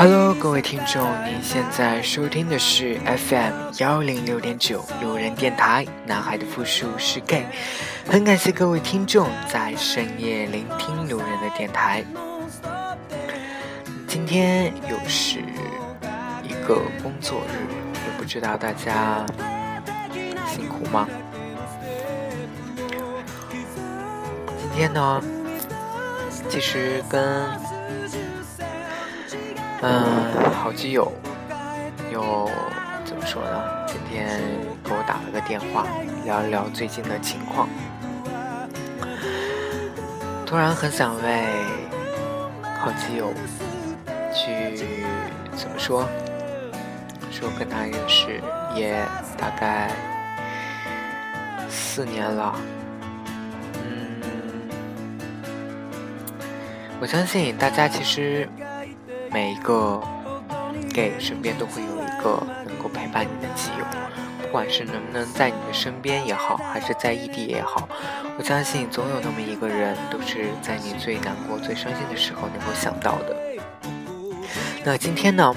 Hello，各位听众，您现在收听的是 FM 幺零六点九路人电台。男孩的复数是 gay，很感谢各位听众在深夜聆听路人的电台。今天又是一个工作日，也不知道大家辛苦吗？今天呢，其实跟。嗯，好基友又怎么说呢？今天给我打了个电话，聊一聊最近的情况。突然很想为好基友去怎么说？说跟他认识也大概四年了。嗯，我相信大家其实。每一个 gay 身边都会有一个能够陪伴你的基友，不管是能不能在你的身边也好，还是在异地也好，我相信总有那么一个人，都是在你最难过、最伤心的时候能够想到的。那今天呢，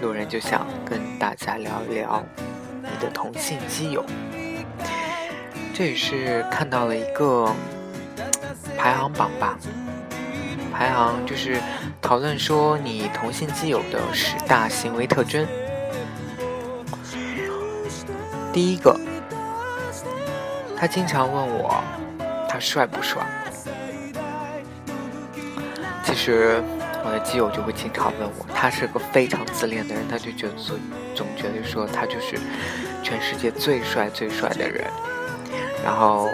路人就想跟大家聊一聊你的同性基友。这也是看到了一个排行榜吧。排行就是讨论说你同性基友的十大行为特征。第一个，他经常问我他帅不帅。其实我的基友就会经常问我，他是个非常自恋的人，他就觉得总总觉得说他就是全世界最帅最帅的人，然后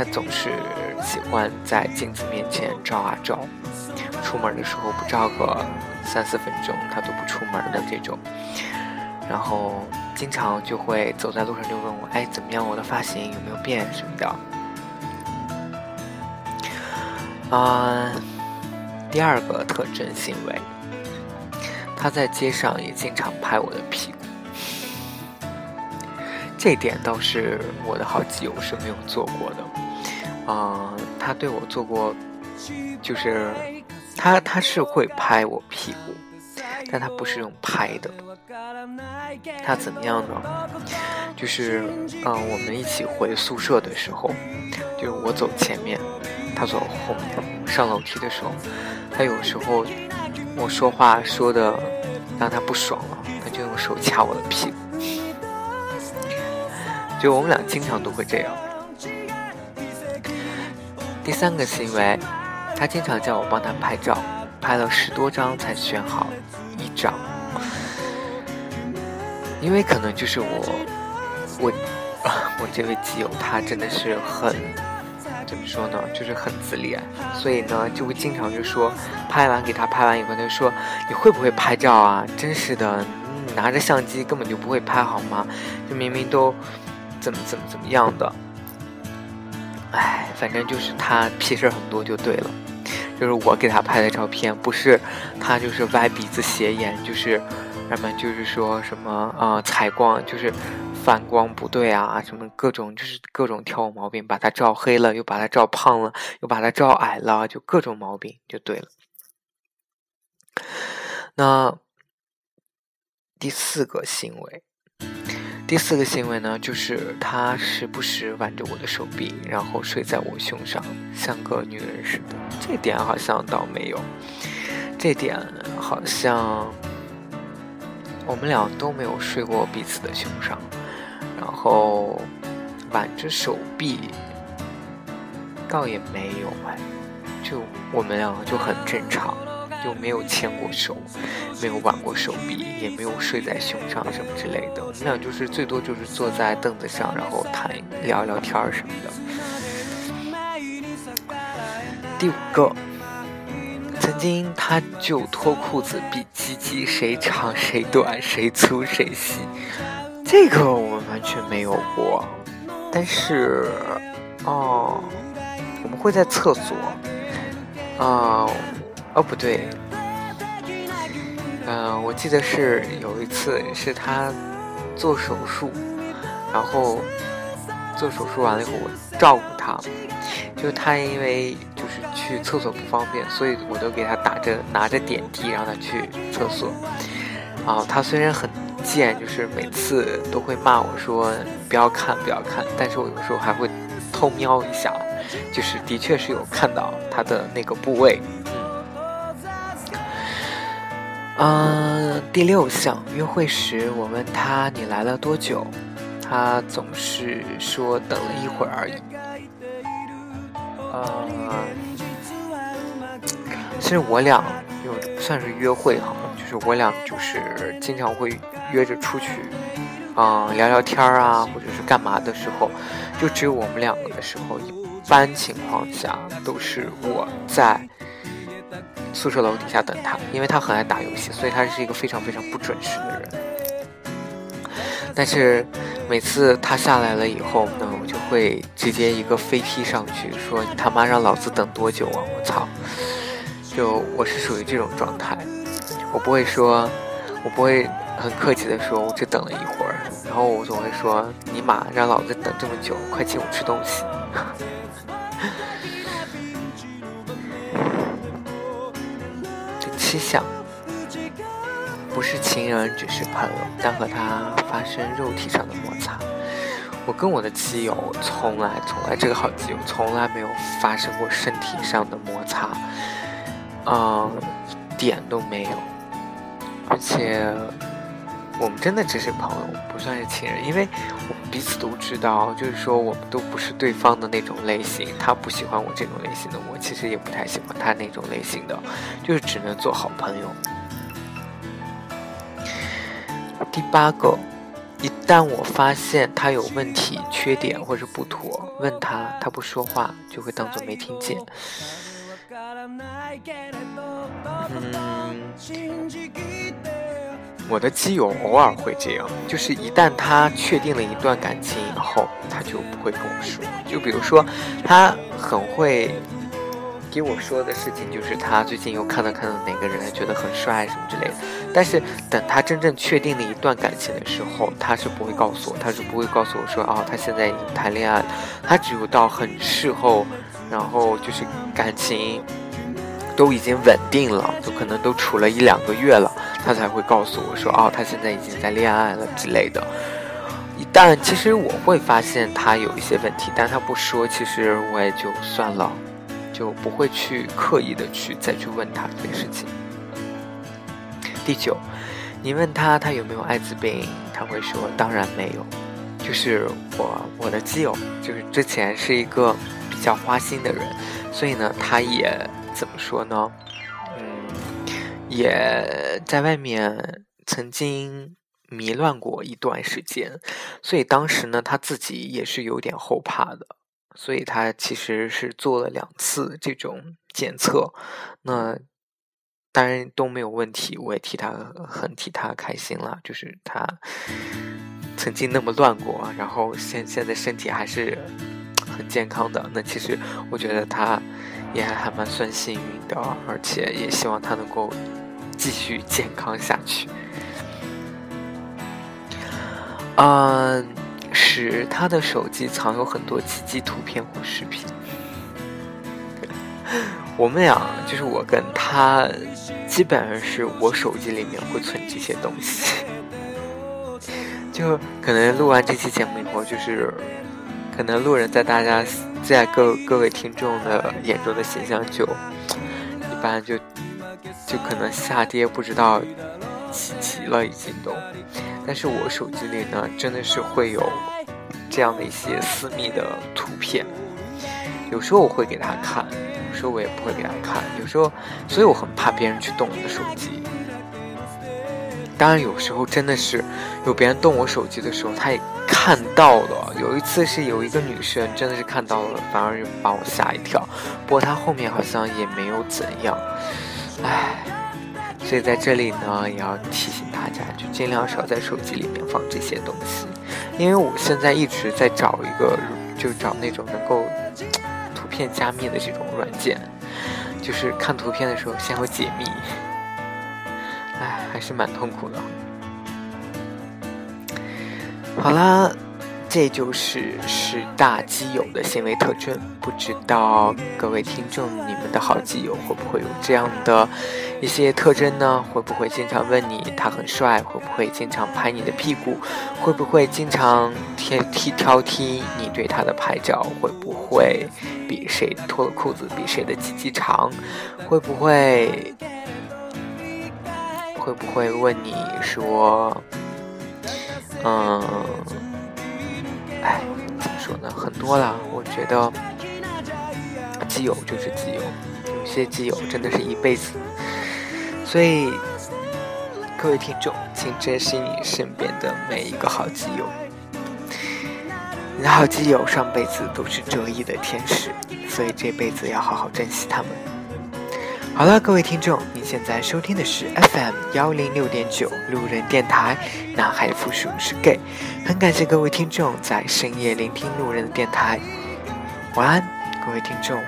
他总是。喜欢在镜子面前照啊照，出门的时候不照个三四分钟，他都不出门的这种。然后经常就会走在路上就问我，哎，怎么样？我的发型有没有变什么的？啊，第二个特征行为，他在街上也经常拍我的屁股，这点倒是我的好基友是没有做过的。啊，他对我做过，就是他他是会拍我屁股，但他不是用拍的。他怎么样呢？就是嗯，我们一起回宿舍的时候，就是我走前面，他走后面。上楼梯的时候，他有时候我说话说的让他不爽了，他就用手掐我的屁股。就我们俩经常都会这样。第三个行为，他经常叫我帮他拍照，拍了十多张才选好一张，因为可能就是我，我，我这位基友他真的是很，怎么说呢，就是很自恋，所以呢就会经常就说，拍完给他拍完以后，他就说你会不会拍照啊？真是的，拿着相机根本就不会拍好吗？就明明都怎么怎么怎么样的。反正就是他屁事儿很多就对了，就是我给他拍的照片，不是他就是歪鼻子斜眼，就是什么就是说什么啊采光就是反光不对啊，什么各种就是各种挑我毛病，把他照黑了，又把他照胖了，又把他照矮了，就各种毛病就对了。那第四个行为。第四个行为呢，就是他时不时挽着我的手臂，然后睡在我胸上，像个女人似的。这点好像倒没有，这点好像我们俩都没有睡过彼此的胸上，然后挽着手臂倒也没有哎，就我们两个就很正常。就没有牵过手，没有挽过手臂，也没有睡在胸上什么之类的。我们俩就是最多就是坐在凳子上，然后谈聊聊天什么的。第五个，曾经他就脱裤子比鸡鸡谁长谁短谁粗谁细，这个我们完全没有过。但是，哦，我们会在厕所，啊。哦，不对，嗯，我记得是有一次是他做手术，然后做手术完了以后我照顾他，就他因为就是去厕所不方便，所以我都给他打着拿着点滴让他去厕所。啊，他虽然很贱，就是每次都会骂我说不要看不要看，但是我有时候还会偷瞄一下，就是的确是有看到他的那个部位。嗯，第六项，约会时我问他你来了多久，他总是说等了一会儿而已。呃，其实我俩又不算是约会哈，就是我俩就是经常会约着出去，嗯，聊聊天啊，或者是干嘛的时候，就只有我们两个的时候，一般情况下都是我在。宿舍楼底下等他，因为他很爱打游戏，所以他是一个非常非常不准时的人。但是每次他下来了以后呢，我就会直接一个飞踢上去，说：“你他妈让老子等多久啊！我操！”就我是属于这种状态，我不会说，我不会很客气的说，我只等了一会儿，然后我总会说：“尼玛，让老子等这么久，快请我吃东西。”七项，不是情人，只是朋友，但和他发生肉体上的摩擦。我跟我的基友从来从来这个好基友从来没有发生过身体上的摩擦，嗯，一点都没有。而且我们真的只是朋友，不算是情人，因为我们彼此都知道，就是说我们都不是对方的那种类型。他不喜欢我这种类型的，我其实也不太喜欢他那种类型的。就是只能做好朋友。第八个，一旦我发现他有问题、缺点或者不妥，问他，他不说话，就会当做没听见。嗯，我的基友偶尔会这样，就是一旦他确定了一段感情以后，他就不会跟我说。就比如说，他很会。给我说的事情就是他最近又看到看到哪个人觉得很帅什么之类的，但是等他真正确定了一段感情的时候，他是不会告诉我，他是不会告诉我说哦，他现在已经谈恋爱了，他只有到很事后，然后就是感情都已经稳定了，就可能都处了一两个月了，他才会告诉我说哦，他现在已经在恋爱了之类的。一旦其实我会发现他有一些问题，但他不说，其实我也就算了。就不会去刻意的去再去问他这件事情。第九，你问他他有没有艾滋病，他会说当然没有。就是我我的基友，就是之前是一个比较花心的人，所以呢，他也怎么说呢？也在外面曾经迷乱过一段时间，所以当时呢，他自己也是有点后怕的。所以他其实是做了两次这种检测，那当然都没有问题，我也替他很替他开心了。就是他曾经那么乱过，然后现现在身体还是很健康的。那其实我觉得他也还还蛮算幸运的，而且也希望他能够继续健康下去。嗯。使，他的手机藏有很多奇迹图片或视频。我们俩就是我跟他，基本上是我手机里面会存这些东西。就可能录完这期节目以后，就是可能路人在大家在各各位听众的眼中的形象就一般，就就可能下跌不知道几级了，已经都。但是我手机里呢，真的是会有这样的一些私密的图片，有时候我会给他看，有时候我也不会给他看，有时候，所以我很怕别人去动我的手机。当然，有时候真的是有别人动我手机的时候，他也看到了。有一次是有一个女生真的是看到了，反而把我吓一跳。不过她后面好像也没有怎样，唉。所以在这里呢，也要提醒大家，就尽量少在手机里面放这些东西，因为我现在一直在找一个，就找那种能够图片加密的这种软件，就是看图片的时候先会解密，哎，还是蛮痛苦的。好啦，这就是十大基友的行为特征。不知道各位听众，你们的好基友会不会有这样的一些特征呢？会不会经常问你他很帅？会不会经常拍你的屁股？会不会经常挑剔挑剔你对他的拍照？会不会比谁脱了裤子比谁的鸡鸡长？会不会？会不会问你说，嗯，说呢？很多了，我觉得基友就是基友，有些基友真的是一辈子。所以，各位听众，请珍惜你身边的每一个好基友。你的好基友上辈子都是折翼的天使，所以这辈子要好好珍惜他们。好了，各位听众，您现在收听的是 FM 幺零六点九路人电台，男孩的复数是 gay，很感谢各位听众在深夜聆听路人的电台，晚安，各位听众。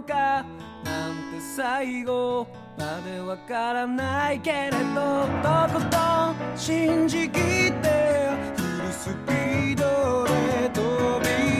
なんて最後までわからないけれどとことん信じきってフルスピードで飛び